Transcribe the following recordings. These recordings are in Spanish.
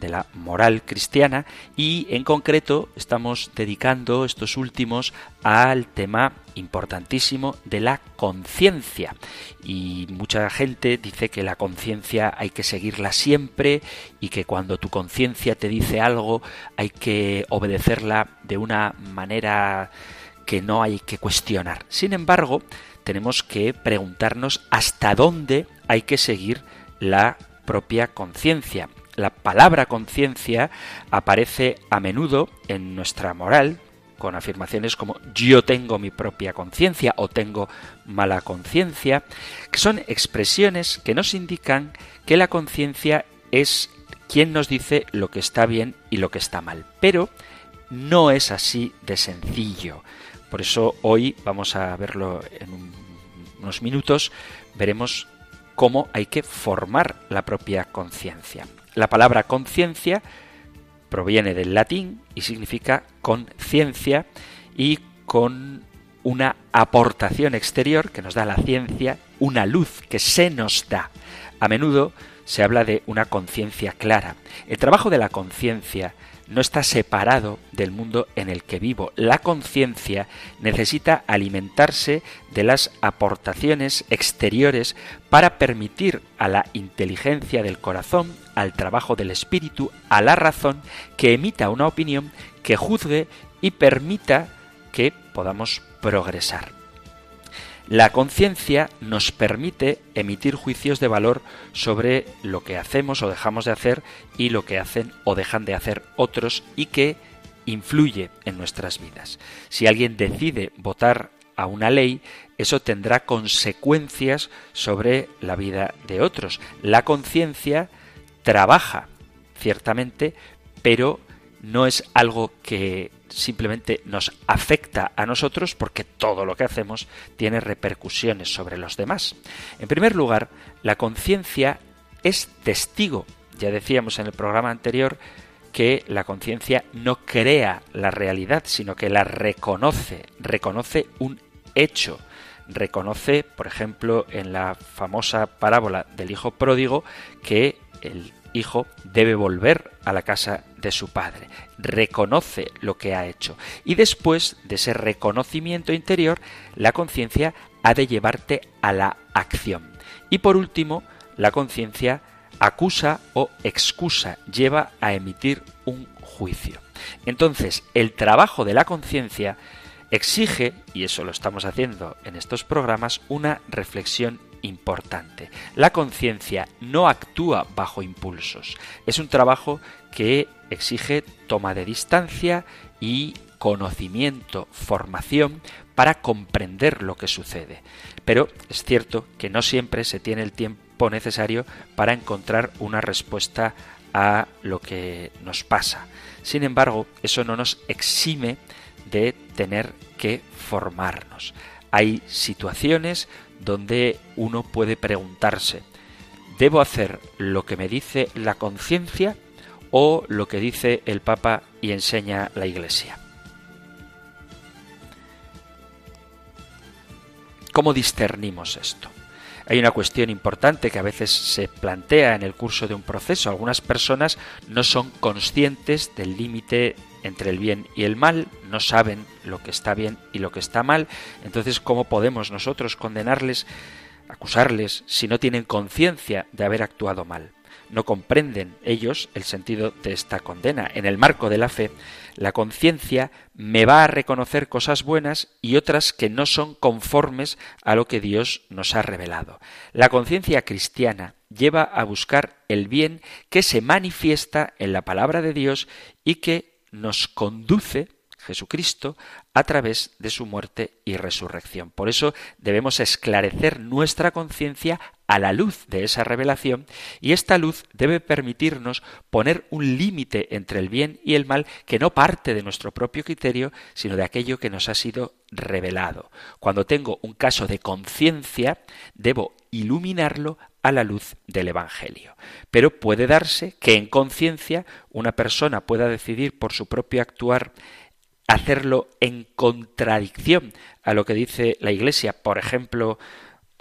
de la moral cristiana y en concreto estamos dedicando estos últimos al tema importantísimo de la conciencia y mucha gente dice que la conciencia hay que seguirla siempre y que cuando tu conciencia te dice algo hay que obedecerla de una manera que no hay que cuestionar. Sin embargo, tenemos que preguntarnos hasta dónde hay que seguir la propia conciencia la palabra conciencia aparece a menudo en nuestra moral con afirmaciones como yo tengo mi propia conciencia o tengo mala conciencia, que son expresiones que nos indican que la conciencia es quien nos dice lo que está bien y lo que está mal. Pero no es así de sencillo. Por eso hoy vamos a verlo en unos minutos, veremos cómo hay que formar la propia conciencia. La palabra conciencia proviene del latín y significa conciencia y con una aportación exterior que nos da la ciencia, una luz que se nos da. A menudo se habla de una conciencia clara. El trabajo de la conciencia no está separado del mundo en el que vivo. La conciencia necesita alimentarse de las aportaciones exteriores para permitir a la inteligencia del corazón, al trabajo del espíritu, a la razón, que emita una opinión que juzgue y permita que podamos progresar. La conciencia nos permite emitir juicios de valor sobre lo que hacemos o dejamos de hacer y lo que hacen o dejan de hacer otros y que influye en nuestras vidas. Si alguien decide votar a una ley, eso tendrá consecuencias sobre la vida de otros. La conciencia trabaja, ciertamente, pero no es algo que simplemente nos afecta a nosotros porque todo lo que hacemos tiene repercusiones sobre los demás. En primer lugar, la conciencia es testigo. Ya decíamos en el programa anterior que la conciencia no crea la realidad, sino que la reconoce, reconoce un hecho. Reconoce, por ejemplo, en la famosa parábola del hijo pródigo, que el hijo debe volver a la casa de su padre, reconoce lo que ha hecho y después de ese reconocimiento interior, la conciencia ha de llevarte a la acción. Y por último, la conciencia acusa o excusa, lleva a emitir un juicio. Entonces, el trabajo de la conciencia exige, y eso lo estamos haciendo en estos programas, una reflexión importante. La conciencia no actúa bajo impulsos. Es un trabajo que exige toma de distancia y conocimiento, formación para comprender lo que sucede. Pero es cierto que no siempre se tiene el tiempo necesario para encontrar una respuesta a lo que nos pasa. Sin embargo, eso no nos exime de tener que formarnos. Hay situaciones donde uno puede preguntarse, ¿debo hacer lo que me dice la conciencia o lo que dice el Papa y enseña la Iglesia? ¿Cómo discernimos esto? Hay una cuestión importante que a veces se plantea en el curso de un proceso. Algunas personas no son conscientes del límite entre el bien y el mal, no saben lo que está bien y lo que está mal. Entonces, ¿cómo podemos nosotros condenarles, acusarles, si no tienen conciencia de haber actuado mal? no comprenden ellos el sentido de esta condena. En el marco de la fe, la conciencia me va a reconocer cosas buenas y otras que no son conformes a lo que Dios nos ha revelado. La conciencia cristiana lleva a buscar el bien que se manifiesta en la palabra de Dios y que nos conduce Jesucristo a través de su muerte y resurrección. Por eso debemos esclarecer nuestra conciencia a la luz de esa revelación y esta luz debe permitirnos poner un límite entre el bien y el mal que no parte de nuestro propio criterio, sino de aquello que nos ha sido revelado. Cuando tengo un caso de conciencia, debo iluminarlo a la luz del Evangelio. Pero puede darse que en conciencia una persona pueda decidir por su propio actuar hacerlo en contradicción a lo que dice la Iglesia. Por ejemplo,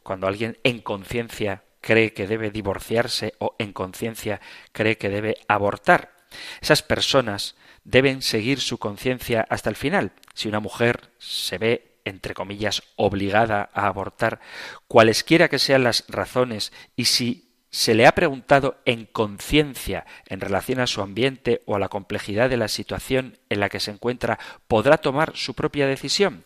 cuando alguien en conciencia cree que debe divorciarse o en conciencia cree que debe abortar. Esas personas deben seguir su conciencia hasta el final. Si una mujer se ve entre comillas, obligada a abortar, cualesquiera que sean las razones, y si se le ha preguntado en conciencia en relación a su ambiente o a la complejidad de la situación en la que se encuentra, podrá tomar su propia decisión.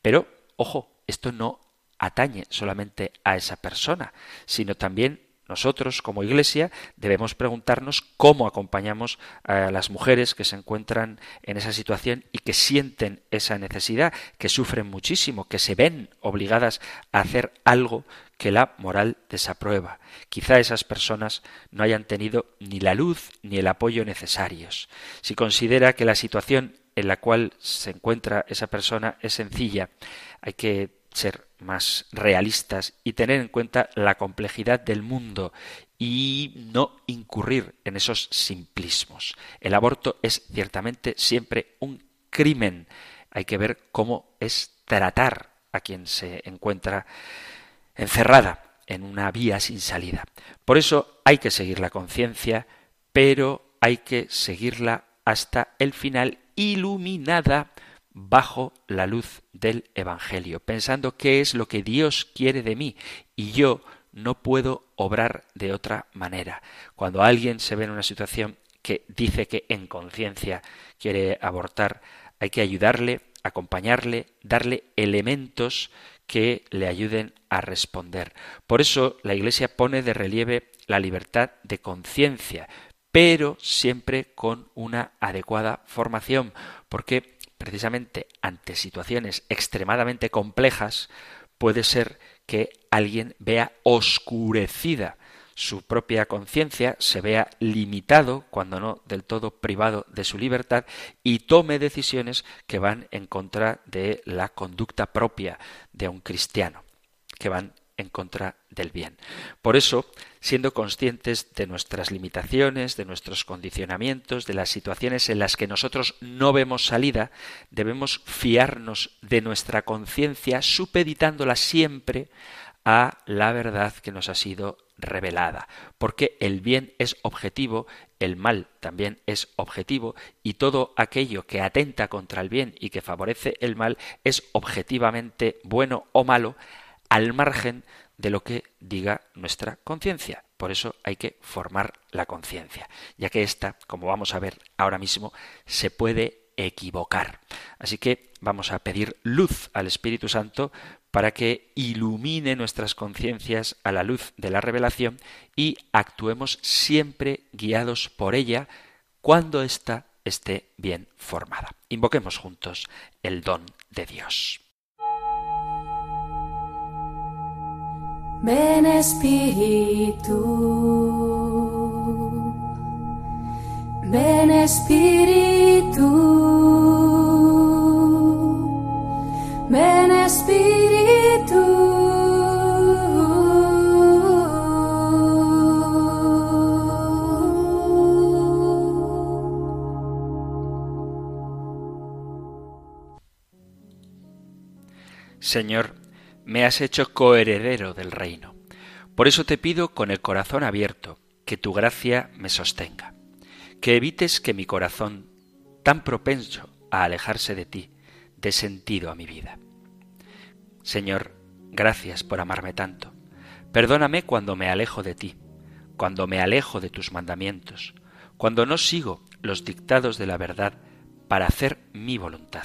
Pero, ojo, esto no atañe solamente a esa persona, sino también nosotros, como Iglesia, debemos preguntarnos cómo acompañamos a las mujeres que se encuentran en esa situación y que sienten esa necesidad, que sufren muchísimo, que se ven obligadas a hacer algo que la moral desaprueba. Quizá esas personas no hayan tenido ni la luz ni el apoyo necesarios. Si considera que la situación en la cual se encuentra esa persona es sencilla, hay que ser más realistas y tener en cuenta la complejidad del mundo y no incurrir en esos simplismos. El aborto es ciertamente siempre un crimen. Hay que ver cómo es tratar a quien se encuentra encerrada en una vía sin salida. Por eso hay que seguir la conciencia, pero hay que seguirla hasta el final iluminada bajo la luz del Evangelio, pensando qué es lo que Dios quiere de mí y yo no puedo obrar de otra manera. Cuando alguien se ve en una situación que dice que en conciencia quiere abortar, hay que ayudarle, acompañarle, darle elementos que le ayuden a responder. Por eso la Iglesia pone de relieve la libertad de conciencia, pero siempre con una adecuada formación, porque precisamente ante situaciones extremadamente complejas, puede ser que alguien vea oscurecida su propia conciencia, se vea limitado, cuando no del todo privado de su libertad, y tome decisiones que van en contra de la conducta propia de un cristiano, que van en contra del bien. Por eso, siendo conscientes de nuestras limitaciones, de nuestros condicionamientos, de las situaciones en las que nosotros no vemos salida, debemos fiarnos de nuestra conciencia, supeditándola siempre a la verdad que nos ha sido revelada, porque el bien es objetivo, el mal también es objetivo, y todo aquello que atenta contra el bien y que favorece el mal es objetivamente bueno o malo, al margen de lo que diga nuestra conciencia. Por eso hay que formar la conciencia, ya que ésta, como vamos a ver ahora mismo, se puede equivocar. Así que vamos a pedir luz al Espíritu Santo para que ilumine nuestras conciencias a la luz de la revelación y actuemos siempre guiados por ella cuando ésta esté bien formada. Invoquemos juntos el don de Dios. Ven Espíritu, ven Espíritu, ven Espíritu. Señor, me has hecho coheredero del reino. Por eso te pido con el corazón abierto, que tu gracia me sostenga, que evites que mi corazón, tan propenso a alejarse de ti, dé sentido a mi vida. Señor, gracias por amarme tanto. Perdóname cuando me alejo de ti, cuando me alejo de tus mandamientos, cuando no sigo los dictados de la verdad para hacer mi voluntad.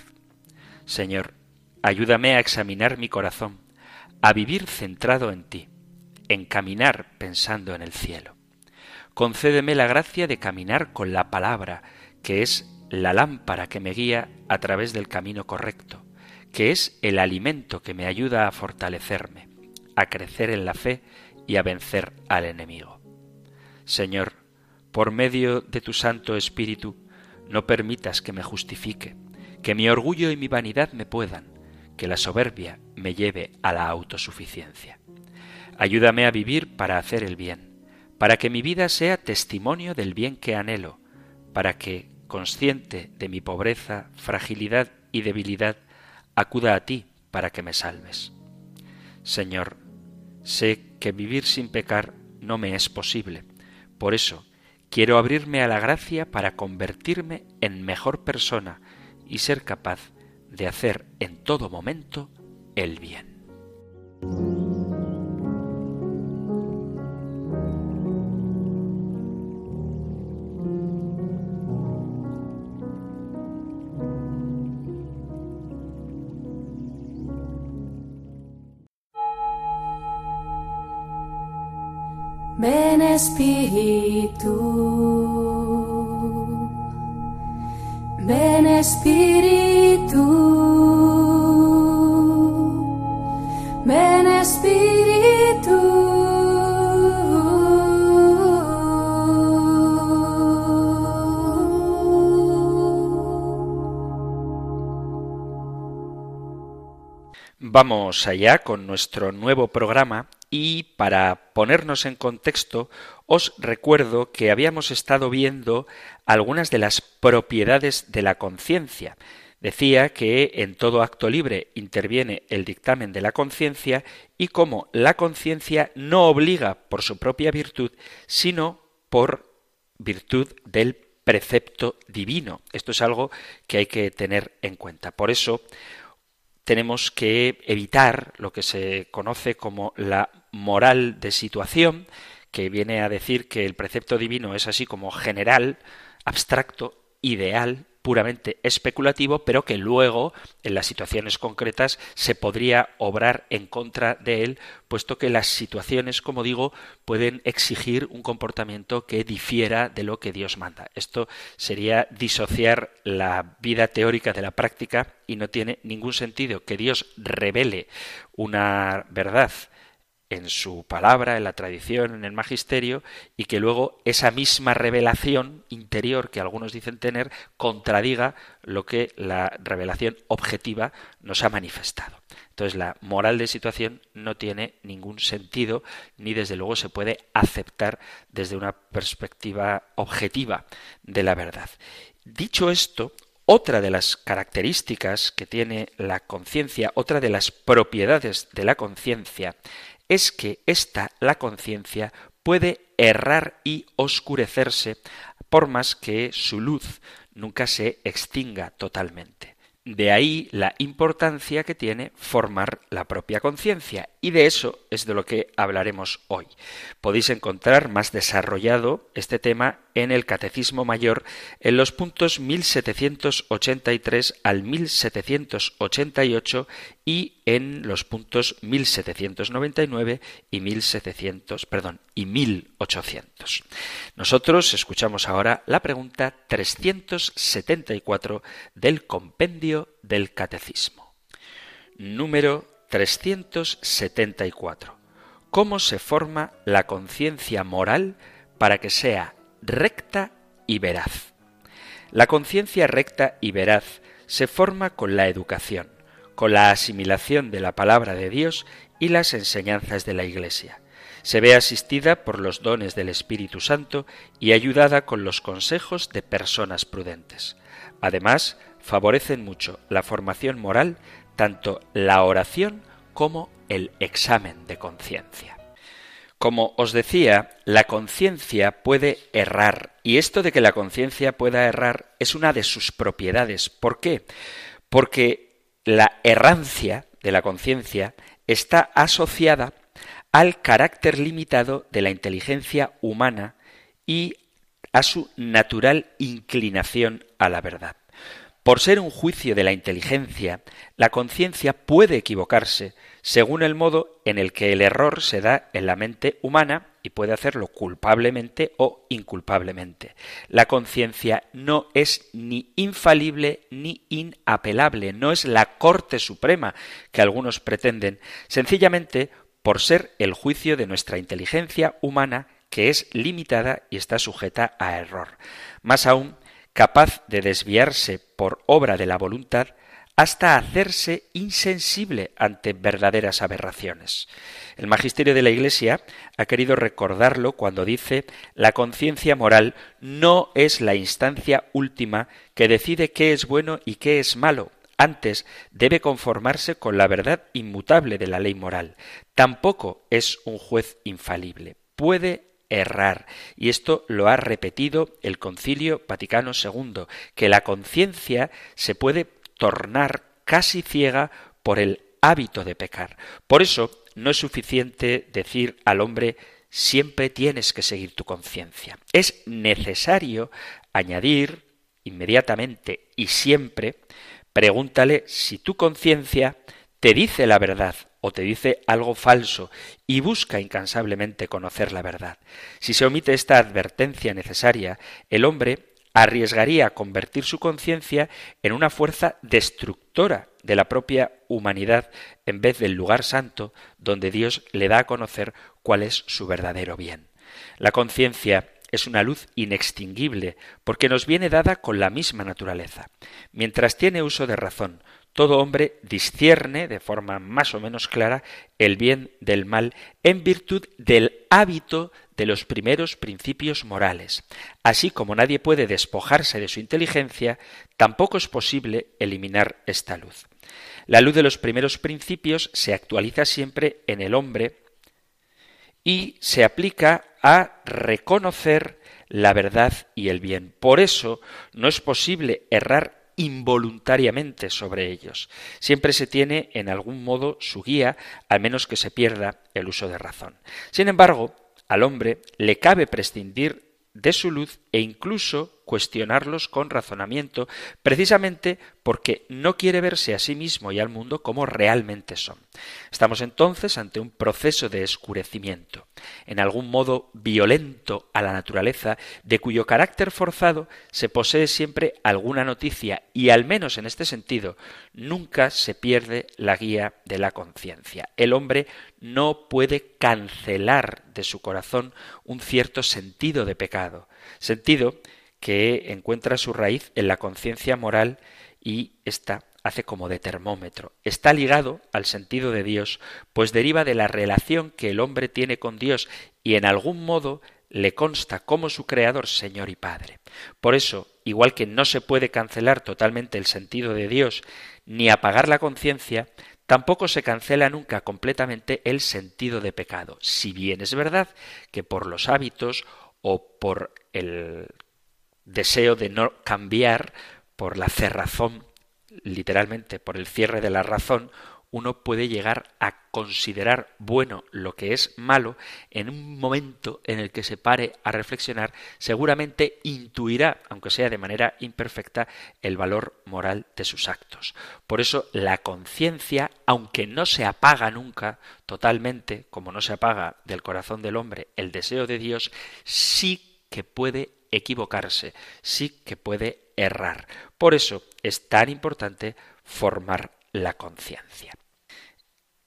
Señor, ayúdame a examinar mi corazón, a vivir centrado en ti, en caminar pensando en el cielo. Concédeme la gracia de caminar con la palabra, que es la lámpara que me guía a través del camino correcto, que es el alimento que me ayuda a fortalecerme, a crecer en la fe y a vencer al enemigo. Señor, por medio de tu Santo Espíritu, no permitas que me justifique, que mi orgullo y mi vanidad me puedan, que la soberbia me lleve a la autosuficiencia. Ayúdame a vivir para hacer el bien, para que mi vida sea testimonio del bien que anhelo, para que, consciente de mi pobreza, fragilidad y debilidad, acuda a ti para que me salves. Señor, sé que vivir sin pecar no me es posible. Por eso, quiero abrirme a la gracia para convertirme en mejor persona y ser capaz de hacer en todo momento el bien. Ven Espíritu, ven Espíritu. Vamos allá con nuestro nuevo programa y para ponernos en contexto, os recuerdo que habíamos estado viendo algunas de las propiedades de la conciencia. Decía que en todo acto libre interviene el dictamen de la conciencia y cómo la conciencia no obliga por su propia virtud, sino por virtud del precepto divino. Esto es algo que hay que tener en cuenta. Por eso tenemos que evitar lo que se conoce como la moral de situación, que viene a decir que el precepto divino es así como general, abstracto, ideal, puramente especulativo, pero que luego, en las situaciones concretas, se podría obrar en contra de él, puesto que las situaciones, como digo, pueden exigir un comportamiento que difiera de lo que Dios manda. Esto sería disociar la vida teórica de la práctica y no tiene ningún sentido que Dios revele una verdad en su palabra, en la tradición, en el magisterio, y que luego esa misma revelación interior que algunos dicen tener contradiga lo que la revelación objetiva nos ha manifestado. Entonces la moral de situación no tiene ningún sentido, ni desde luego se puede aceptar desde una perspectiva objetiva de la verdad. Dicho esto, otra de las características que tiene la conciencia, otra de las propiedades de la conciencia, es que esta, la conciencia, puede errar y oscurecerse por más que su luz nunca se extinga totalmente. De ahí la importancia que tiene formar la propia conciencia, y de eso es de lo que hablaremos hoy. Podéis encontrar más desarrollado este tema en el Catecismo Mayor en los puntos 1783 al 1788 y en los puntos 1799 y 1700, perdón, y 1800. Nosotros escuchamos ahora la pregunta 374 del compendio del Catecismo. Número 374. ¿Cómo se forma la conciencia moral para que sea recta y veraz? La conciencia recta y veraz se forma con la educación, con la asimilación de la palabra de Dios y las enseñanzas de la Iglesia. Se ve asistida por los dones del Espíritu Santo y ayudada con los consejos de personas prudentes. Además, favorecen mucho la formación moral tanto la oración como el examen de conciencia. Como os decía, la conciencia puede errar, y esto de que la conciencia pueda errar es una de sus propiedades. ¿Por qué? Porque la errancia de la conciencia está asociada al carácter limitado de la inteligencia humana y a su natural inclinación a la verdad. Por ser un juicio de la inteligencia, la conciencia puede equivocarse según el modo en el que el error se da en la mente humana y puede hacerlo culpablemente o inculpablemente. La conciencia no es ni infalible ni inapelable, no es la Corte Suprema que algunos pretenden, sencillamente por ser el juicio de nuestra inteligencia humana que es limitada y está sujeta a error. Más aún, capaz de desviarse por obra de la voluntad hasta hacerse insensible ante verdaderas aberraciones. El magisterio de la Iglesia ha querido recordarlo cuando dice la conciencia moral no es la instancia última que decide qué es bueno y qué es malo. Antes debe conformarse con la verdad inmutable de la ley moral. Tampoco es un juez infalible. Puede errar. Y esto lo ha repetido el Concilio Vaticano II, que la conciencia se puede tornar casi ciega por el hábito de pecar. Por eso no es suficiente decir al hombre siempre tienes que seguir tu conciencia. Es necesario añadir inmediatamente y siempre pregúntale si tu conciencia te dice la verdad o te dice algo falso y busca incansablemente conocer la verdad. Si se omite esta advertencia necesaria, el hombre arriesgaría convertir su conciencia en una fuerza destructora de la propia humanidad en vez del lugar santo donde Dios le da a conocer cuál es su verdadero bien. La conciencia es una luz inextinguible porque nos viene dada con la misma naturaleza. Mientras tiene uso de razón, todo hombre discierne de forma más o menos clara el bien del mal en virtud del hábito de los primeros principios morales. Así como nadie puede despojarse de su inteligencia, tampoco es posible eliminar esta luz. La luz de los primeros principios se actualiza siempre en el hombre y se aplica a reconocer la verdad y el bien. Por eso no es posible errar involuntariamente sobre ellos. Siempre se tiene en algún modo su guía, al menos que se pierda el uso de razón. Sin embargo, al hombre le cabe prescindir de su luz e incluso cuestionarlos con razonamiento, precisamente porque no quiere verse a sí mismo y al mundo como realmente son. Estamos entonces ante un proceso de escurecimiento, en algún modo violento a la naturaleza, de cuyo carácter forzado se posee siempre alguna noticia y al menos en este sentido nunca se pierde la guía de la conciencia. El hombre no puede cancelar de su corazón un cierto sentido de pecado, sentido que encuentra su raíz en la conciencia moral y esta hace como de termómetro. Está ligado al sentido de Dios, pues deriva de la relación que el hombre tiene con Dios y en algún modo le consta como su creador, Señor y Padre. Por eso, igual que no se puede cancelar totalmente el sentido de Dios ni apagar la conciencia, tampoco se cancela nunca completamente el sentido de pecado, si bien es verdad que por los hábitos o por el deseo de no cambiar por la cerrazón, literalmente por el cierre de la razón, uno puede llegar a considerar bueno lo que es malo, en un momento en el que se pare a reflexionar, seguramente intuirá, aunque sea de manera imperfecta, el valor moral de sus actos. Por eso la conciencia, aunque no se apaga nunca totalmente, como no se apaga del corazón del hombre el deseo de Dios, sí que puede equivocarse, sí que puede errar. Por eso es tan importante formar la conciencia.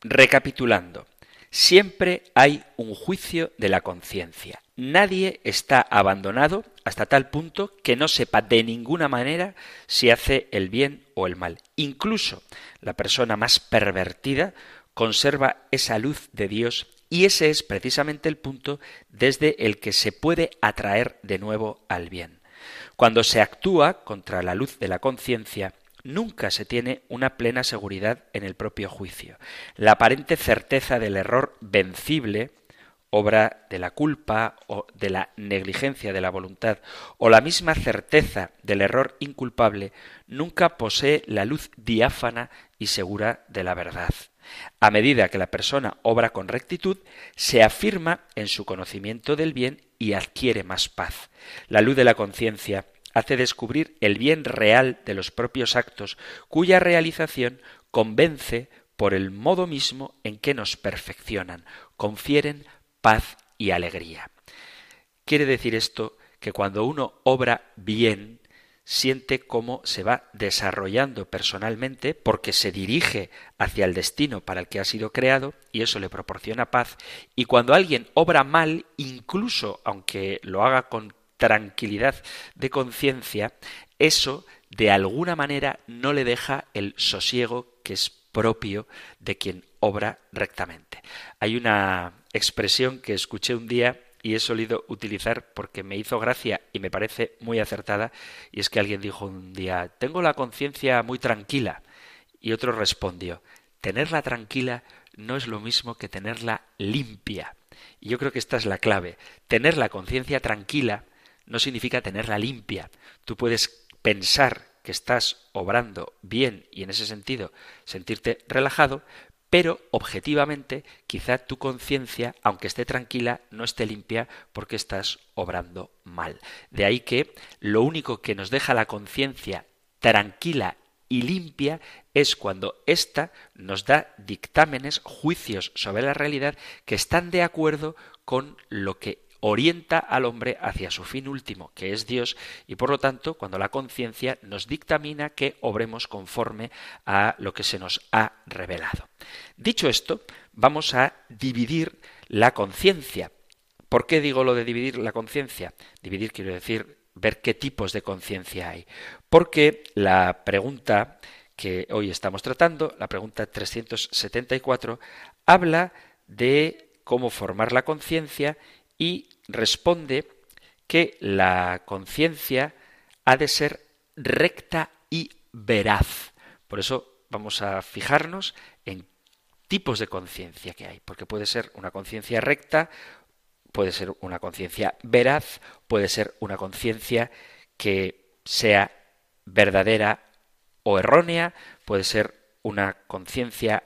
Recapitulando, siempre hay un juicio de la conciencia. Nadie está abandonado hasta tal punto que no sepa de ninguna manera si hace el bien o el mal. Incluso la persona más pervertida conserva esa luz de Dios y ese es precisamente el punto desde el que se puede atraer de nuevo al bien. Cuando se actúa contra la luz de la conciencia, nunca se tiene una plena seguridad en el propio juicio. La aparente certeza del error vencible, obra de la culpa o de la negligencia de la voluntad, o la misma certeza del error inculpable, nunca posee la luz diáfana y segura de la verdad. A medida que la persona obra con rectitud, se afirma en su conocimiento del bien y adquiere más paz. La luz de la conciencia hace descubrir el bien real de los propios actos, cuya realización convence por el modo mismo en que nos perfeccionan, confieren paz y alegría. Quiere decir esto que cuando uno obra bien, siente cómo se va desarrollando personalmente porque se dirige hacia el destino para el que ha sido creado y eso le proporciona paz. Y cuando alguien obra mal, incluso aunque lo haga con tranquilidad de conciencia, eso de alguna manera no le deja el sosiego que es propio de quien obra rectamente. Hay una expresión que escuché un día y he solido utilizar porque me hizo gracia y me parece muy acertada, y es que alguien dijo un día, tengo la conciencia muy tranquila, y otro respondió, tenerla tranquila no es lo mismo que tenerla limpia. Y yo creo que esta es la clave. Tener la conciencia tranquila no significa tenerla limpia. Tú puedes pensar que estás obrando bien y en ese sentido sentirte relajado, pero objetivamente quizá tu conciencia, aunque esté tranquila, no esté limpia porque estás obrando mal. De ahí que lo único que nos deja la conciencia tranquila y limpia es cuando ésta nos da dictámenes, juicios sobre la realidad que están de acuerdo con lo que orienta al hombre hacia su fin último, que es Dios, y por lo tanto, cuando la conciencia nos dictamina que obremos conforme a lo que se nos ha revelado. Dicho esto, vamos a dividir la conciencia. ¿Por qué digo lo de dividir la conciencia? Dividir quiero decir ver qué tipos de conciencia hay. Porque la pregunta que hoy estamos tratando, la pregunta 374, habla de cómo formar la conciencia y responde que la conciencia ha de ser recta y veraz. Por eso vamos a fijarnos en tipos de conciencia que hay, porque puede ser una conciencia recta, puede ser una conciencia veraz, puede ser una conciencia que sea verdadera o errónea, puede ser una conciencia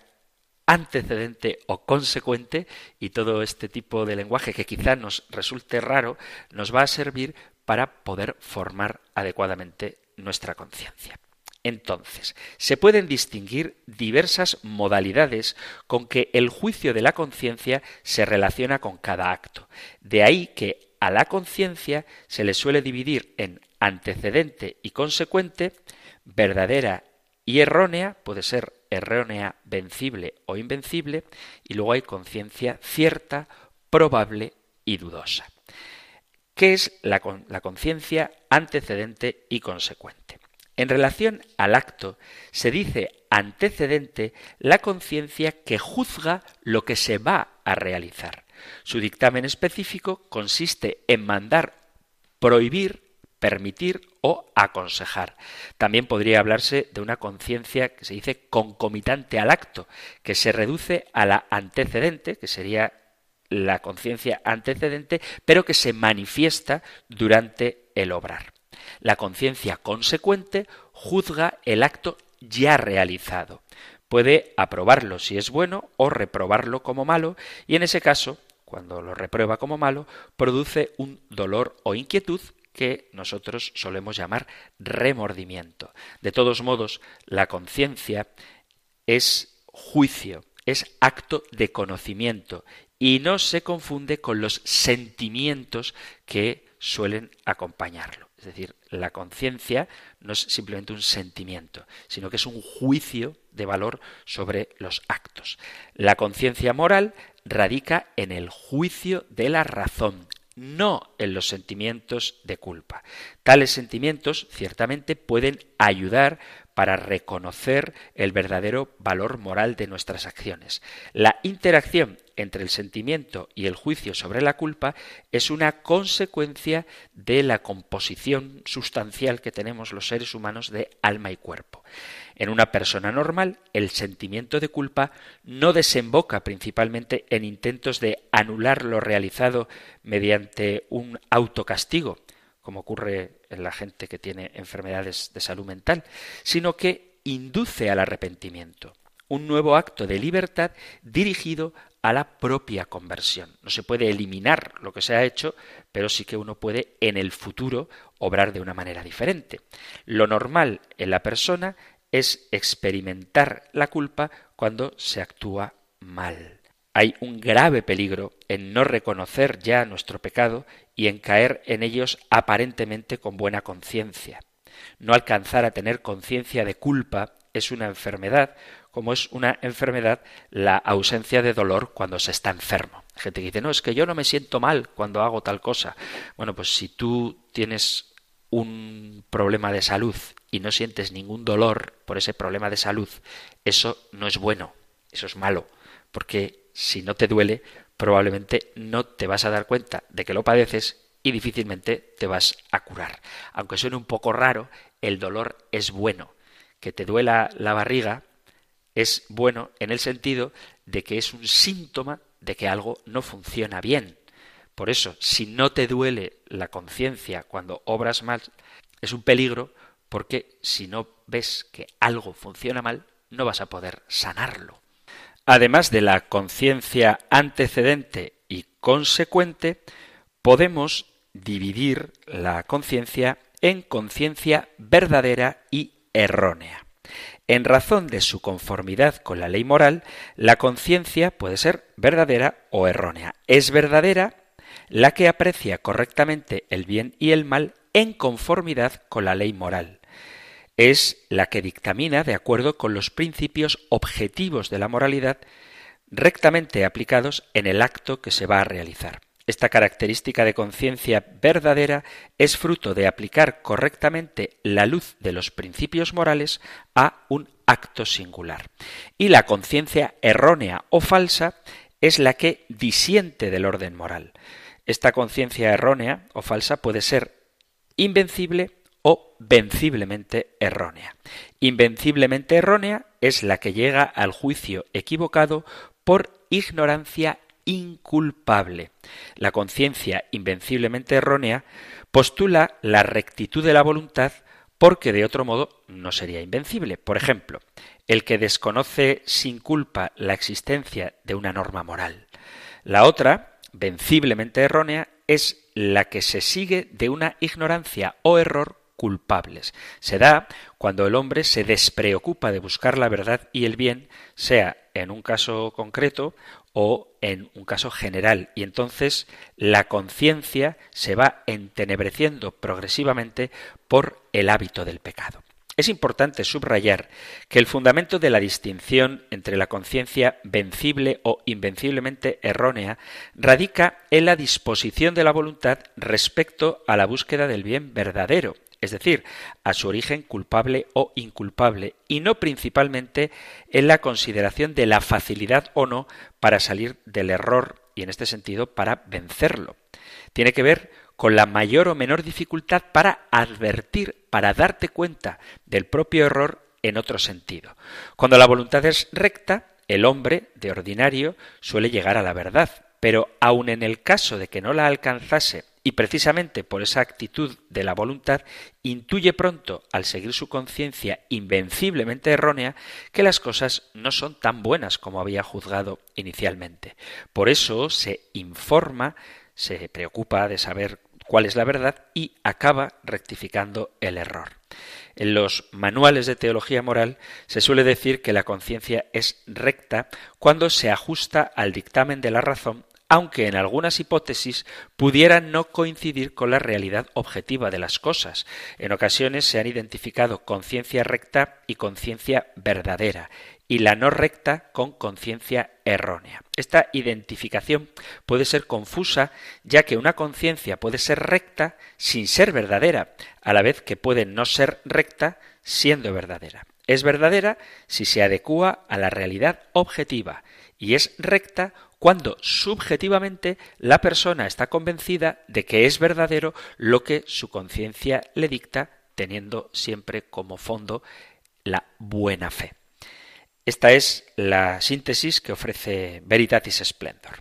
antecedente o consecuente y todo este tipo de lenguaje que quizá nos resulte raro nos va a servir para poder formar adecuadamente nuestra conciencia. Entonces, se pueden distinguir diversas modalidades con que el juicio de la conciencia se relaciona con cada acto. De ahí que a la conciencia se le suele dividir en antecedente y consecuente, verdadera y errónea, puede ser errónea, vencible o invencible, y luego hay conciencia cierta, probable y dudosa. ¿Qué es la, la conciencia antecedente y consecuente? En relación al acto, se dice antecedente la conciencia que juzga lo que se va a realizar. Su dictamen específico consiste en mandar prohibir permitir o aconsejar. También podría hablarse de una conciencia que se dice concomitante al acto, que se reduce a la antecedente, que sería la conciencia antecedente, pero que se manifiesta durante el obrar. La conciencia consecuente juzga el acto ya realizado. Puede aprobarlo si es bueno o reprobarlo como malo, y en ese caso, cuando lo reprueba como malo, produce un dolor o inquietud que nosotros solemos llamar remordimiento. De todos modos, la conciencia es juicio, es acto de conocimiento y no se confunde con los sentimientos que suelen acompañarlo. Es decir, la conciencia no es simplemente un sentimiento, sino que es un juicio de valor sobre los actos. La conciencia moral radica en el juicio de la razón, no en los sentimientos de culpa. Tales sentimientos ciertamente pueden ayudar para reconocer el verdadero valor moral de nuestras acciones. La interacción entre el sentimiento y el juicio sobre la culpa es una consecuencia de la composición sustancial que tenemos los seres humanos de alma y cuerpo. En una persona normal, el sentimiento de culpa no desemboca principalmente en intentos de anular lo realizado mediante un autocastigo, como ocurre en la gente que tiene enfermedades de salud mental, sino que induce al arrepentimiento. un nuevo acto de libertad dirigido a la propia conversión. No se puede eliminar lo que se ha hecho, pero sí que uno puede en el futuro obrar de una manera diferente. Lo normal en la persona es experimentar la culpa cuando se actúa mal. Hay un grave peligro en no reconocer ya nuestro pecado y en caer en ellos aparentemente con buena conciencia. No alcanzar a tener conciencia de culpa es una enfermedad, como es una enfermedad la ausencia de dolor cuando se está enfermo. Gente que dice, no, es que yo no me siento mal cuando hago tal cosa. Bueno, pues si tú tienes un problema de salud y no sientes ningún dolor por ese problema de salud, eso no es bueno, eso es malo, porque si no te duele, probablemente no te vas a dar cuenta de que lo padeces y difícilmente te vas a curar. Aunque suene un poco raro, el dolor es bueno. Que te duela la barriga es bueno en el sentido de que es un síntoma de que algo no funciona bien. Por eso, si no te duele la conciencia cuando obras mal, es un peligro porque si no ves que algo funciona mal, no vas a poder sanarlo. Además de la conciencia antecedente y consecuente, podemos dividir la conciencia en conciencia verdadera y errónea. En razón de su conformidad con la ley moral, la conciencia puede ser verdadera o errónea. Es verdadera la que aprecia correctamente el bien y el mal en conformidad con la ley moral. Es la que dictamina de acuerdo con los principios objetivos de la moralidad rectamente aplicados en el acto que se va a realizar. Esta característica de conciencia verdadera es fruto de aplicar correctamente la luz de los principios morales a un acto singular. Y la conciencia errónea o falsa es la que disiente del orden moral. Esta conciencia errónea o falsa puede ser invencible o venciblemente errónea. Invenciblemente errónea es la que llega al juicio equivocado por ignorancia inculpable. La conciencia invenciblemente errónea postula la rectitud de la voluntad porque de otro modo no sería invencible. Por ejemplo, el que desconoce sin culpa la existencia de una norma moral. La otra venciblemente errónea es la que se sigue de una ignorancia o error culpables. Se da cuando el hombre se despreocupa de buscar la verdad y el bien, sea en un caso concreto o en un caso general, y entonces la conciencia se va entenebreciendo progresivamente por el hábito del pecado. Es importante subrayar que el fundamento de la distinción entre la conciencia vencible o invenciblemente errónea radica en la disposición de la voluntad respecto a la búsqueda del bien verdadero, es decir, a su origen culpable o inculpable, y no principalmente en la consideración de la facilidad o no para salir del error y en este sentido para vencerlo. Tiene que ver con la mayor o menor dificultad para advertir, para darte cuenta del propio error en otro sentido. Cuando la voluntad es recta, el hombre, de ordinario, suele llegar a la verdad, pero aun en el caso de que no la alcanzase y precisamente por esa actitud de la voluntad, intuye pronto, al seguir su conciencia invenciblemente errónea, que las cosas no son tan buenas como había juzgado inicialmente. Por eso se informa, se preocupa de saber cuál es la verdad y acaba rectificando el error. En los manuales de teología moral se suele decir que la conciencia es recta cuando se ajusta al dictamen de la razón aunque en algunas hipótesis pudieran no coincidir con la realidad objetiva de las cosas. En ocasiones se han identificado conciencia recta y conciencia verdadera, y la no recta con conciencia errónea. Esta identificación puede ser confusa ya que una conciencia puede ser recta sin ser verdadera, a la vez que puede no ser recta siendo verdadera. Es verdadera si se adecúa a la realidad objetiva y es recta cuando subjetivamente la persona está convencida de que es verdadero lo que su conciencia le dicta, teniendo siempre como fondo la buena fe. Esta es la síntesis que ofrece Veritatis Splendor.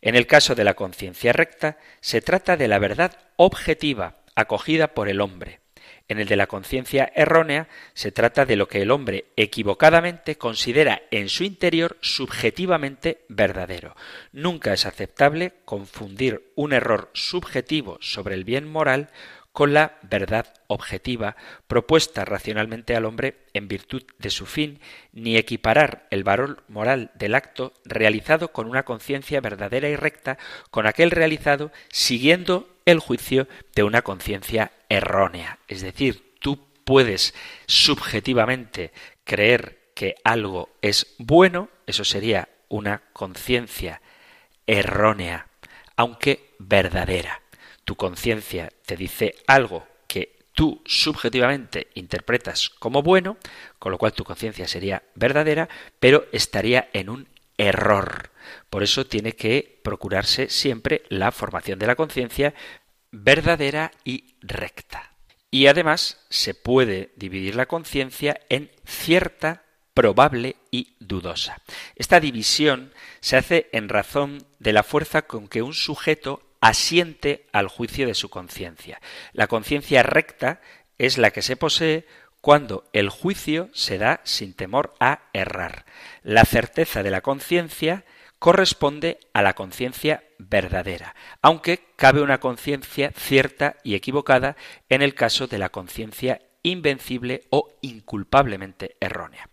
En el caso de la conciencia recta, se trata de la verdad objetiva acogida por el hombre. En el de la conciencia errónea se trata de lo que el hombre equivocadamente considera en su interior subjetivamente verdadero. Nunca es aceptable confundir un error subjetivo sobre el bien moral con la verdad objetiva propuesta racionalmente al hombre en virtud de su fin, ni equiparar el valor moral del acto realizado con una conciencia verdadera y recta con aquel realizado siguiendo el juicio de una conciencia errónea. Es decir, tú puedes subjetivamente creer que algo es bueno, eso sería una conciencia errónea, aunque verdadera tu conciencia te dice algo que tú subjetivamente interpretas como bueno, con lo cual tu conciencia sería verdadera, pero estaría en un error. Por eso tiene que procurarse siempre la formación de la conciencia verdadera y recta. Y además se puede dividir la conciencia en cierta, probable y dudosa. Esta división se hace en razón de la fuerza con que un sujeto asiente al juicio de su conciencia. La conciencia recta es la que se posee cuando el juicio se da sin temor a errar. La certeza de la conciencia corresponde a la conciencia verdadera, aunque cabe una conciencia cierta y equivocada en el caso de la conciencia invencible o inculpablemente errónea.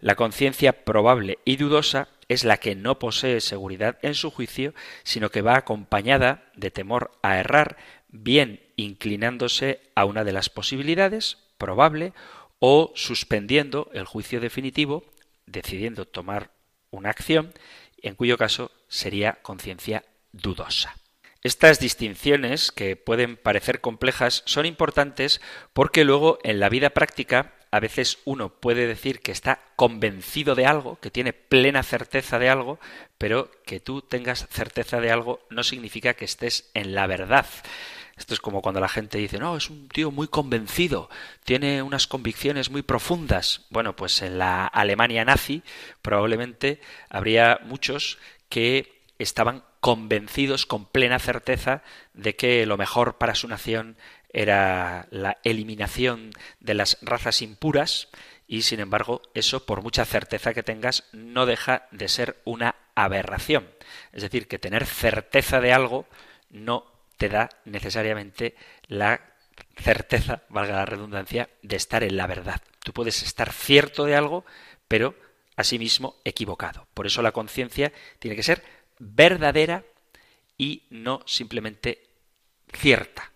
La conciencia probable y dudosa es la que no posee seguridad en su juicio, sino que va acompañada de temor a errar, bien inclinándose a una de las posibilidades, probable, o suspendiendo el juicio definitivo, decidiendo tomar una acción, en cuyo caso sería conciencia dudosa. Estas distinciones, que pueden parecer complejas, son importantes porque luego en la vida práctica a veces uno puede decir que está convencido de algo, que tiene plena certeza de algo, pero que tú tengas certeza de algo no significa que estés en la verdad. Esto es como cuando la gente dice, no, es un tío muy convencido, tiene unas convicciones muy profundas. Bueno, pues en la Alemania nazi probablemente habría muchos que estaban convencidos con plena certeza de que lo mejor para su nación era la eliminación de las razas impuras y sin embargo eso por mucha certeza que tengas no deja de ser una aberración. Es decir, que tener certeza de algo no te da necesariamente la certeza, valga la redundancia, de estar en la verdad. Tú puedes estar cierto de algo, pero asimismo equivocado. Por eso la conciencia tiene que ser verdadera y no simplemente cierta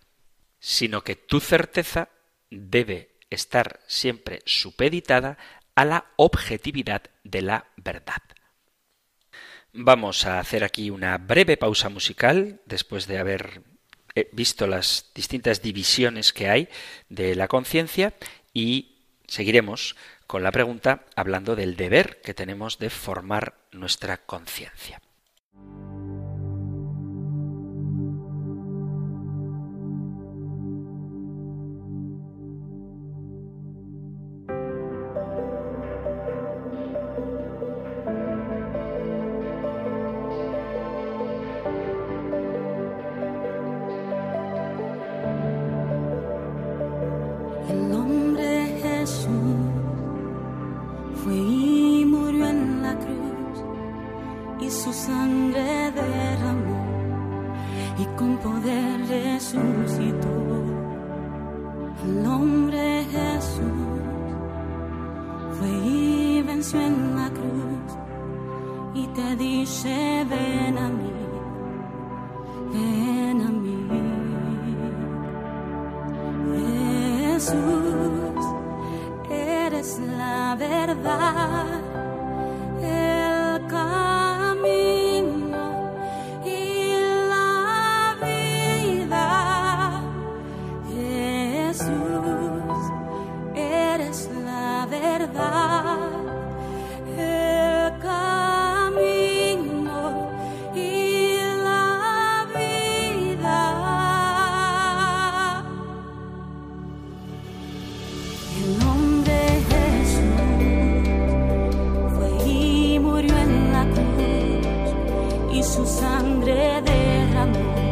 sino que tu certeza debe estar siempre supeditada a la objetividad de la verdad. Vamos a hacer aquí una breve pausa musical después de haber eh, visto las distintas divisiones que hay de la conciencia y seguiremos con la pregunta hablando del deber que tenemos de formar nuestra conciencia. sangre derramó.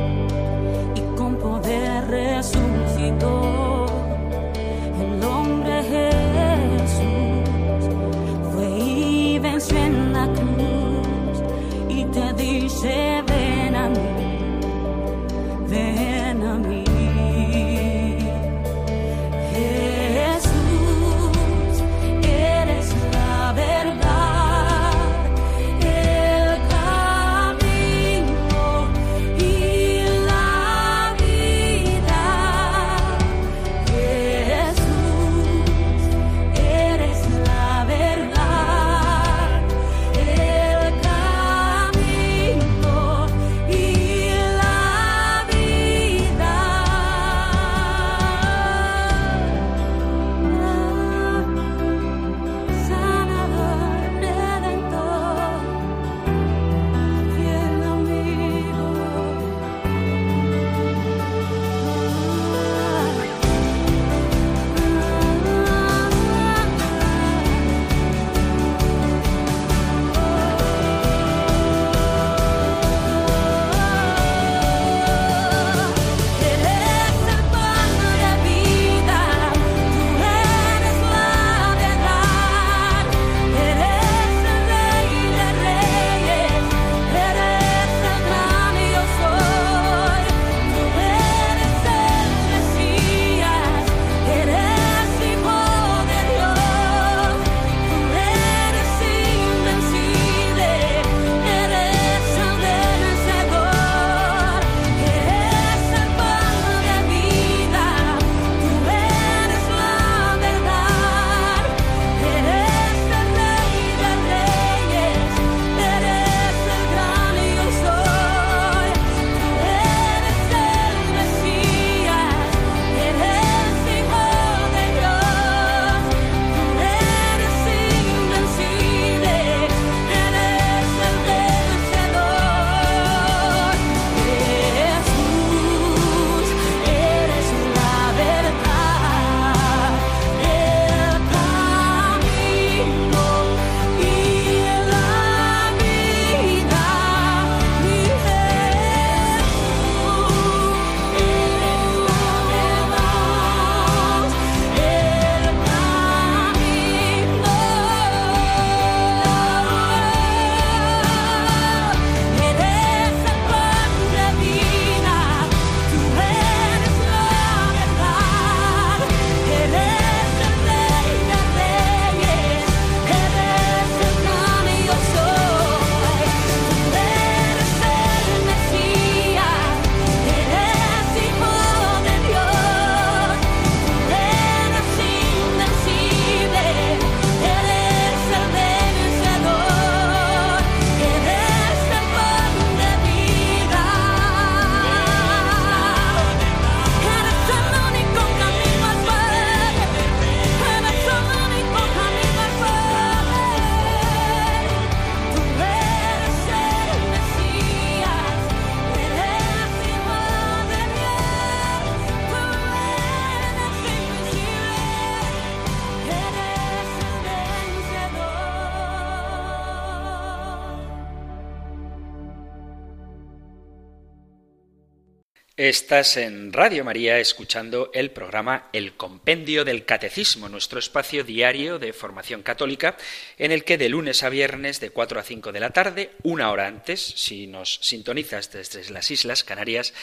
Estás en Radio María escuchando el programa El Compendio del Catecismo, nuestro espacio diario de formación católica, en el que de lunes a viernes de 4 a 5 de la tarde, una hora antes, si nos sintonizas desde las Islas Canarias,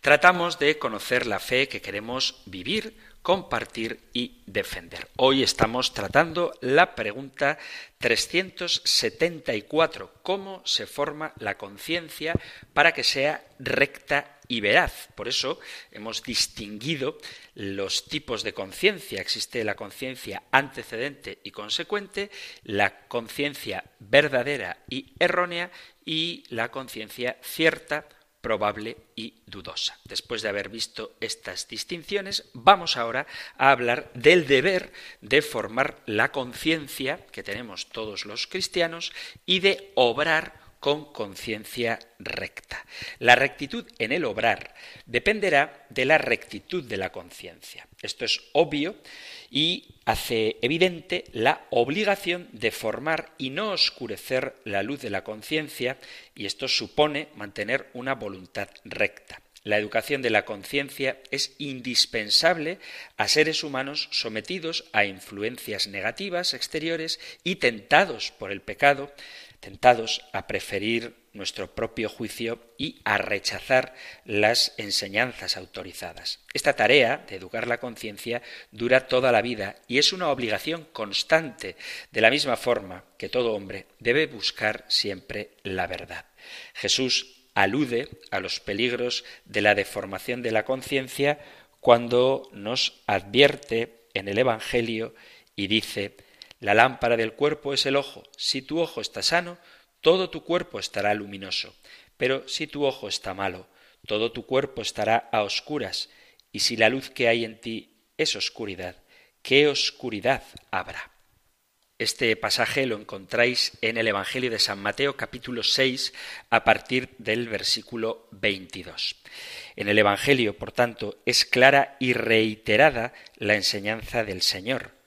tratamos de conocer la fe que queremos vivir, compartir y defender. Hoy estamos tratando la pregunta 374, ¿cómo se forma la conciencia para que sea recta y veraz. Por eso hemos distinguido los tipos de conciencia. Existe la conciencia antecedente y consecuente, la conciencia verdadera y errónea y la conciencia cierta, probable y dudosa. Después de haber visto estas distinciones, vamos ahora a hablar del deber de formar la conciencia que tenemos todos los cristianos y de obrar con conciencia recta. La rectitud en el obrar dependerá de la rectitud de la conciencia. Esto es obvio y hace evidente la obligación de formar y no oscurecer la luz de la conciencia y esto supone mantener una voluntad recta. La educación de la conciencia es indispensable a seres humanos sometidos a influencias negativas exteriores y tentados por el pecado, tentados a preferir nuestro propio juicio y a rechazar las enseñanzas autorizadas. Esta tarea de educar la conciencia dura toda la vida y es una obligación constante, de la misma forma que todo hombre debe buscar siempre la verdad. Jesús alude a los peligros de la deformación de la conciencia cuando nos advierte en el Evangelio y dice la lámpara del cuerpo es el ojo. Si tu ojo está sano, todo tu cuerpo estará luminoso. Pero si tu ojo está malo, todo tu cuerpo estará a oscuras. Y si la luz que hay en ti es oscuridad, ¿qué oscuridad habrá? Este pasaje lo encontráis en el Evangelio de San Mateo capítulo 6 a partir del versículo 22. En el Evangelio, por tanto, es clara y reiterada la enseñanza del Señor.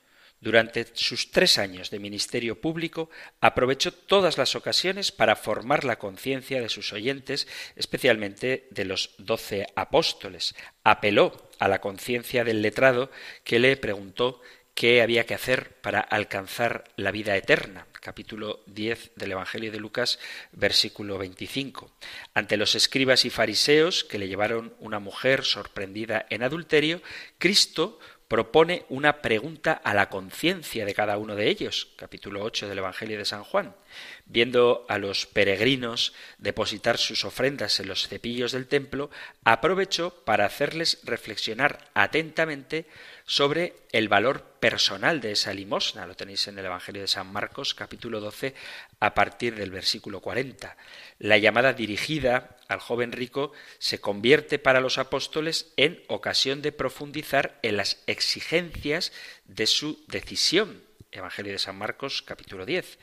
Durante sus tres años de ministerio público aprovechó todas las ocasiones para formar la conciencia de sus oyentes, especialmente de los doce apóstoles. Apeló a la conciencia del letrado que le preguntó qué había que hacer para alcanzar la vida eterna. Capítulo 10 del Evangelio de Lucas, versículo 25. Ante los escribas y fariseos que le llevaron una mujer sorprendida en adulterio, Cristo propone una pregunta a la conciencia de cada uno de ellos, capítulo 8 del Evangelio de San Juan. Viendo a los peregrinos depositar sus ofrendas en los cepillos del templo, aprovechó para hacerles reflexionar atentamente sobre el valor personal de esa limosna. Lo tenéis en el Evangelio de San Marcos, capítulo 12, a partir del versículo 40. La llamada dirigida al joven rico se convierte para los apóstoles en ocasión de profundizar en las exigencias de su decisión. Evangelio de San Marcos, capítulo 10,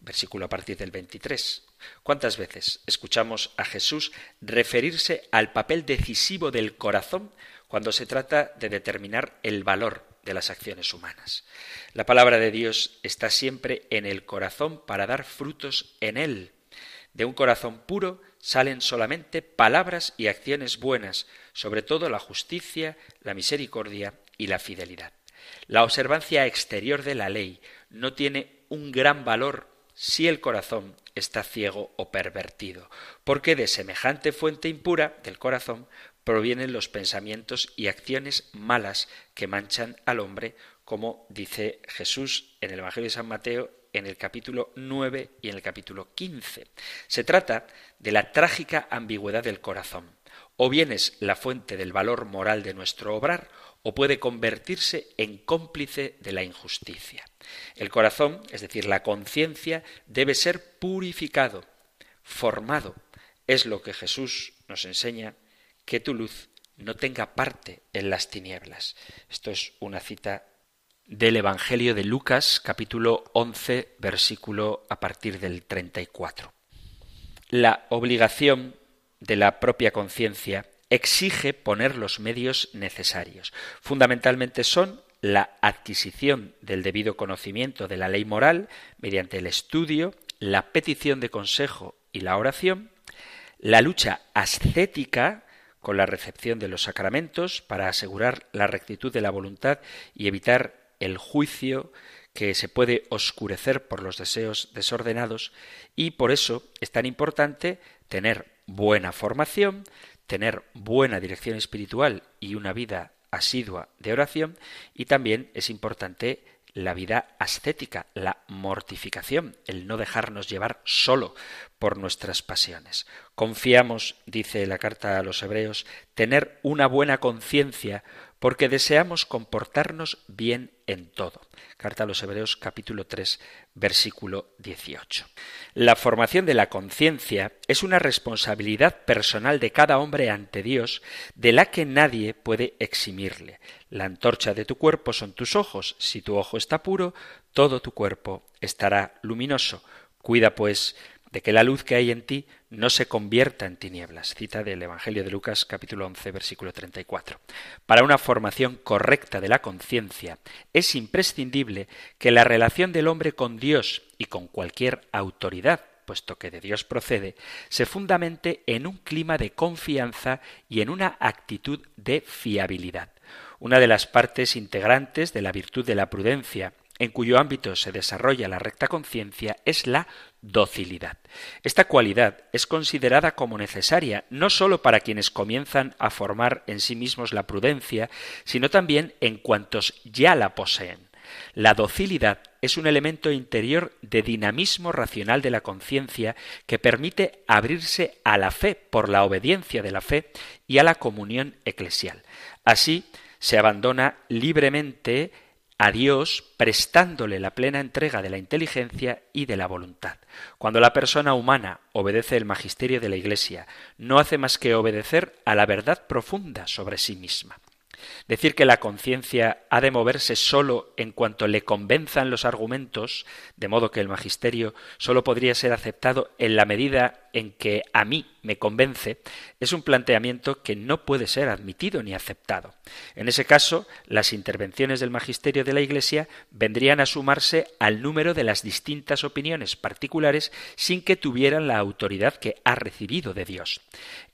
versículo a partir del 23. ¿Cuántas veces escuchamos a Jesús referirse al papel decisivo del corazón cuando se trata de determinar el valor de las acciones humanas. La palabra de Dios está siempre en el corazón para dar frutos en él. De un corazón puro salen solamente palabras y acciones buenas, sobre todo la justicia, la misericordia y la fidelidad. La observancia exterior de la ley no tiene un gran valor si el corazón está ciego o pervertido, porque de semejante fuente impura del corazón provienen los pensamientos y acciones malas que manchan al hombre, como dice Jesús en el Evangelio de San Mateo en el capítulo 9 y en el capítulo 15. Se trata de la trágica ambigüedad del corazón. O bien es la fuente del valor moral de nuestro obrar, o puede convertirse en cómplice de la injusticia. El corazón, es decir, la conciencia, debe ser purificado, formado. Es lo que Jesús nos enseña que tu luz no tenga parte en las tinieblas. Esto es una cita del Evangelio de Lucas, capítulo 11, versículo a partir del 34. La obligación de la propia conciencia exige poner los medios necesarios. Fundamentalmente son la adquisición del debido conocimiento de la ley moral mediante el estudio, la petición de consejo y la oración, la lucha ascética con la recepción de los sacramentos para asegurar la rectitud de la voluntad y evitar el juicio que se puede oscurecer por los deseos desordenados y por eso es tan importante tener buena formación, tener buena dirección espiritual y una vida asidua de oración y también es importante la vida ascética, la mortificación, el no dejarnos llevar solo por nuestras pasiones. Confiamos, dice la carta a los hebreos, tener una buena conciencia porque deseamos comportarnos bien en todo. Carta a los Hebreos capítulo 3 versículo 18. La formación de la conciencia es una responsabilidad personal de cada hombre ante Dios de la que nadie puede eximirle. La antorcha de tu cuerpo son tus ojos. Si tu ojo está puro, todo tu cuerpo estará luminoso. Cuida, pues, de que la luz que hay en ti no se convierta en tinieblas. Cita del Evangelio de Lucas capítulo 11 versículo 34. Para una formación correcta de la conciencia es imprescindible que la relación del hombre con Dios y con cualquier autoridad puesto que de Dios procede, se fundamente en un clima de confianza y en una actitud de fiabilidad. Una de las partes integrantes de la virtud de la prudencia en cuyo ámbito se desarrolla la recta conciencia es la docilidad. Esta cualidad es considerada como necesaria no sólo para quienes comienzan a formar en sí mismos la prudencia, sino también en cuantos ya la poseen. La docilidad es un elemento interior de dinamismo racional de la conciencia que permite abrirse a la fe por la obediencia de la fe y a la comunión eclesial. Así se abandona libremente a Dios prestándole la plena entrega de la inteligencia y de la voluntad. Cuando la persona humana obedece el magisterio de la Iglesia, no hace más que obedecer a la verdad profunda sobre sí misma. Decir que la conciencia ha de moverse sólo en cuanto le convenzan los argumentos, de modo que el magisterio sólo podría ser aceptado en la medida en que a mí me convence, es un planteamiento que no puede ser admitido ni aceptado. En ese caso, las intervenciones del magisterio de la Iglesia vendrían a sumarse al número de las distintas opiniones particulares sin que tuvieran la autoridad que ha recibido de Dios.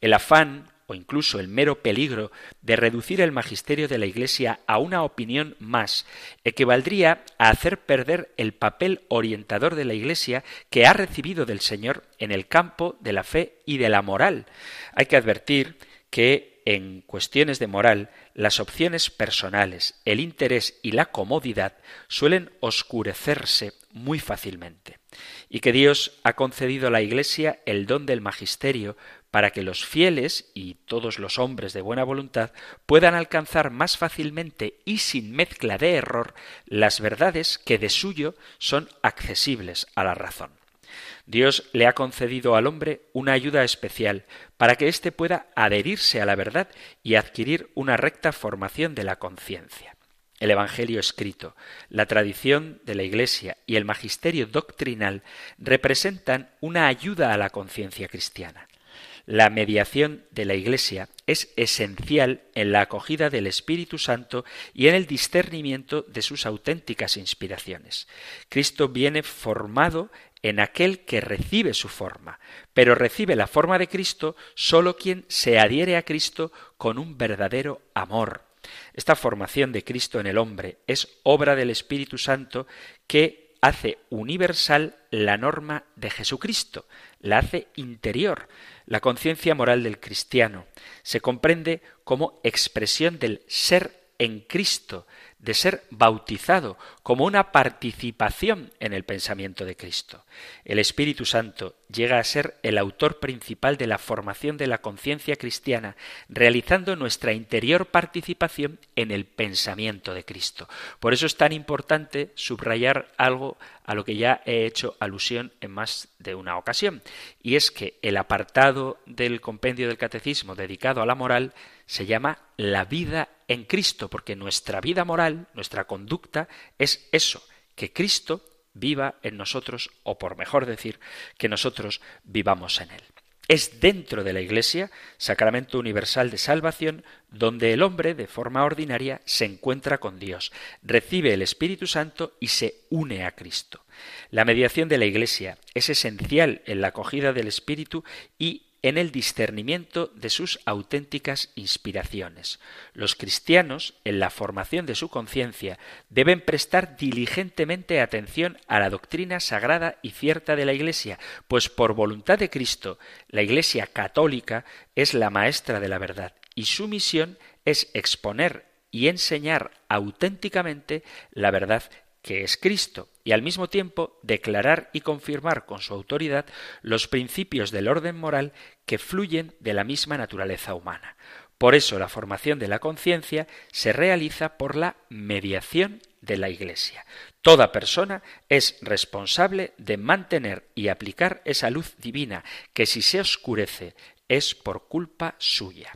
El afán o incluso el mero peligro de reducir el magisterio de la Iglesia a una opinión más equivaldría a hacer perder el papel orientador de la Iglesia que ha recibido del Señor en el campo de la fe y de la moral. Hay que advertir que en cuestiones de moral las opciones personales, el interés y la comodidad suelen oscurecerse muy fácilmente, y que Dios ha concedido a la Iglesia el don del magisterio para que los fieles y todos los hombres de buena voluntad puedan alcanzar más fácilmente y sin mezcla de error las verdades que de suyo son accesibles a la razón. Dios le ha concedido al hombre una ayuda especial para que éste pueda adherirse a la verdad y adquirir una recta formación de la conciencia. El Evangelio escrito, la tradición de la Iglesia y el magisterio doctrinal representan una ayuda a la conciencia cristiana. La mediación de la Iglesia es esencial en la acogida del Espíritu Santo y en el discernimiento de sus auténticas inspiraciones. Cristo viene formado en aquel que recibe su forma, pero recibe la forma de Cristo sólo quien se adhiere a Cristo con un verdadero amor. Esta formación de Cristo en el hombre es obra del Espíritu Santo que hace universal la norma de Jesucristo, la hace interior. La conciencia moral del cristiano se comprende como expresión del ser en Cristo, de ser bautizado como una participación en el pensamiento de Cristo. El Espíritu Santo llega a ser el autor principal de la formación de la conciencia cristiana, realizando nuestra interior participación en el pensamiento de Cristo. Por eso es tan importante subrayar algo a lo que ya he hecho alusión en más de una ocasión, y es que el apartado del compendio del catecismo dedicado a la moral se llama la vida en Cristo, porque nuestra vida moral, nuestra conducta, es eso, que Cristo viva en nosotros, o por mejor decir, que nosotros vivamos en Él. Es dentro de la Iglesia, sacramento universal de salvación, donde el hombre, de forma ordinaria, se encuentra con Dios, recibe el Espíritu Santo y se une a Cristo. La mediación de la Iglesia es esencial en la acogida del Espíritu y en el discernimiento de sus auténticas inspiraciones. Los cristianos, en la formación de su conciencia, deben prestar diligentemente atención a la doctrina sagrada y cierta de la Iglesia, pues por voluntad de Cristo, la Iglesia católica es la maestra de la verdad, y su misión es exponer y enseñar auténticamente la verdad que es Cristo, y al mismo tiempo declarar y confirmar con su autoridad los principios del orden moral que fluyen de la misma naturaleza humana. Por eso la formación de la conciencia se realiza por la mediación de la Iglesia. Toda persona es responsable de mantener y aplicar esa luz divina que si se oscurece es por culpa suya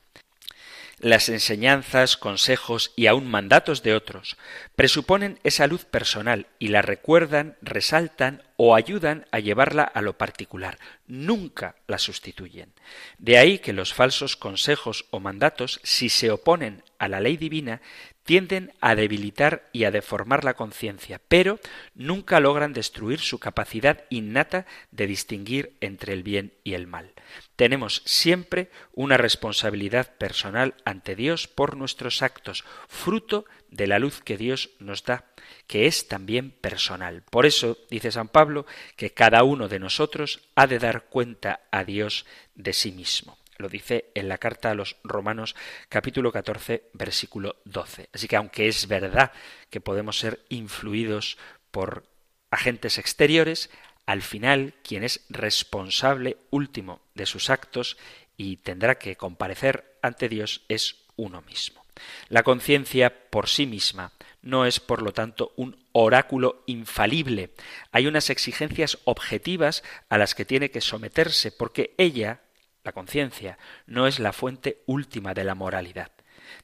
las enseñanzas, consejos y aun mandatos de otros presuponen esa luz personal y la recuerdan, resaltan o ayudan a llevarla a lo particular, nunca la sustituyen. De ahí que los falsos consejos o mandatos, si se oponen a la ley divina, tienden a debilitar y a deformar la conciencia, pero nunca logran destruir su capacidad innata de distinguir entre el bien y el mal. Tenemos siempre una responsabilidad personal ante Dios por nuestros actos, fruto de la luz que Dios nos da, que es también personal. Por eso dice San Pablo que cada uno de nosotros ha de dar cuenta a Dios de sí mismo. Lo dice en la carta a los Romanos capítulo 14 versículo 12. Así que aunque es verdad que podemos ser influidos por agentes exteriores, al final quien es responsable último de sus actos y tendrá que comparecer ante Dios es uno mismo. La conciencia por sí misma no es, por lo tanto, un oráculo infalible. Hay unas exigencias objetivas a las que tiene que someterse, porque ella, la conciencia, no es la fuente última de la moralidad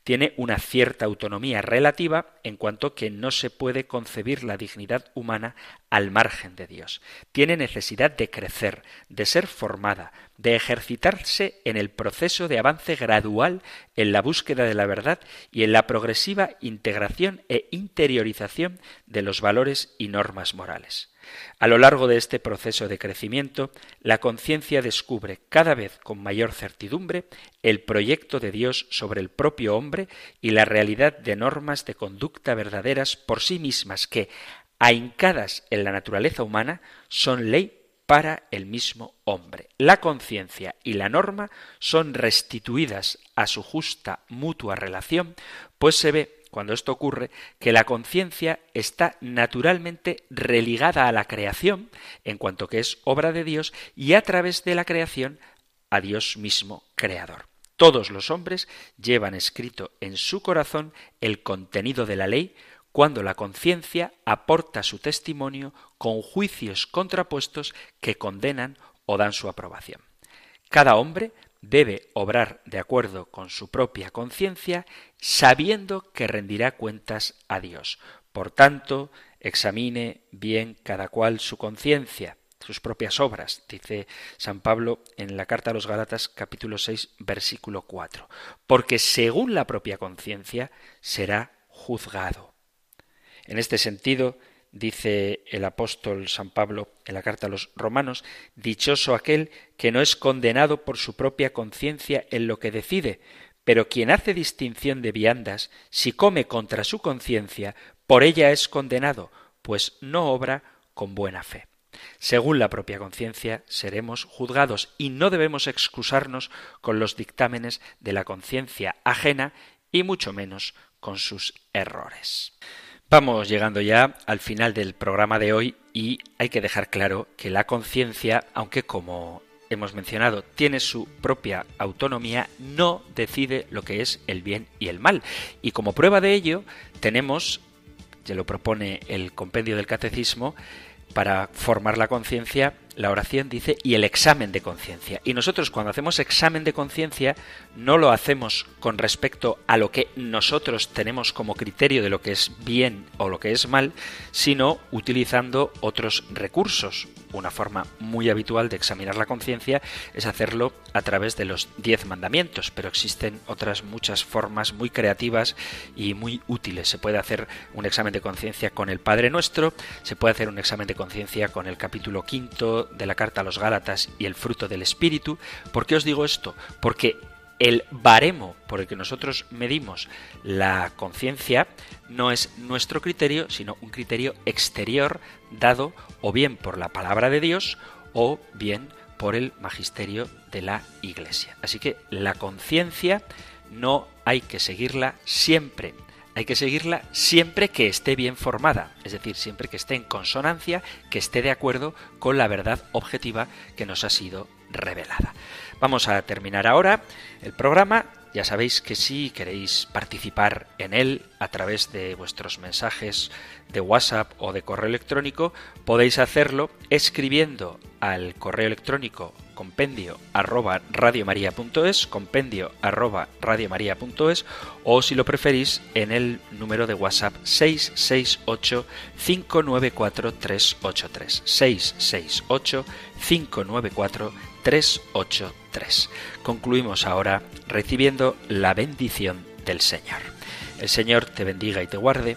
tiene una cierta autonomía relativa en cuanto que no se puede concebir la dignidad humana al margen de Dios. Tiene necesidad de crecer, de ser formada, de ejercitarse en el proceso de avance gradual en la búsqueda de la verdad y en la progresiva integración e interiorización de los valores y normas morales. A lo largo de este proceso de crecimiento, la conciencia descubre cada vez con mayor certidumbre el proyecto de Dios sobre el propio hombre y la realidad de normas de conducta verdaderas por sí mismas que, ahincadas en la naturaleza humana, son ley para el mismo hombre. La conciencia y la norma son restituidas a su justa mutua relación, pues se ve cuando esto ocurre, que la conciencia está naturalmente religada a la creación, en cuanto que es obra de Dios, y a través de la creación a Dios mismo creador. Todos los hombres llevan escrito en su corazón el contenido de la ley, cuando la conciencia aporta su testimonio con juicios contrapuestos que condenan o dan su aprobación. Cada hombre debe obrar de acuerdo con su propia conciencia, sabiendo que rendirá cuentas a Dios. Por tanto, examine bien cada cual su conciencia, sus propias obras, dice San Pablo en la carta a los Galatas capítulo 6 versículo 4, porque según la propia conciencia será juzgado. En este sentido, dice el apóstol San Pablo en la carta a los romanos, dichoso aquel que no es condenado por su propia conciencia en lo que decide, pero quien hace distinción de viandas, si come contra su conciencia, por ella es condenado, pues no obra con buena fe. Según la propia conciencia seremos juzgados y no debemos excusarnos con los dictámenes de la conciencia ajena y mucho menos con sus errores. Vamos llegando ya al final del programa de hoy y hay que dejar claro que la conciencia, aunque como hemos mencionado, tiene su propia autonomía, no decide lo que es el bien y el mal. Y como prueba de ello, tenemos, ya lo propone el compendio del catecismo, para formar la conciencia, la oración dice, y el examen de conciencia. Y nosotros cuando hacemos examen de conciencia no lo hacemos con respecto a lo que nosotros tenemos como criterio de lo que es bien o lo que es mal, sino utilizando otros recursos. Una forma muy habitual de examinar la conciencia es hacerlo a través de los diez mandamientos, pero existen otras muchas formas muy creativas y muy útiles. Se puede hacer un examen de conciencia con el Padre Nuestro, se puede hacer un examen de conciencia con el capítulo quinto de la carta a los Gálatas y el fruto del Espíritu. ¿Por qué os digo esto? Porque el baremo por el que nosotros medimos la conciencia no es nuestro criterio, sino un criterio exterior dado o bien por la palabra de Dios o bien por el magisterio de la Iglesia. Así que la conciencia no hay que seguirla siempre. Hay que seguirla siempre que esté bien formada, es decir, siempre que esté en consonancia, que esté de acuerdo con la verdad objetiva que nos ha sido revelada. Vamos a terminar ahora el programa. Ya sabéis que si queréis participar en él a través de vuestros mensajes de WhatsApp o de correo electrónico, podéis hacerlo escribiendo al correo electrónico compendio arroba radiomaria.es, compendio arroba radiomaria.es o si lo preferís en el número de WhatsApp 668 594 383 668 594 383. Concluimos ahora recibiendo la bendición del Señor. El Señor te bendiga y te guarde.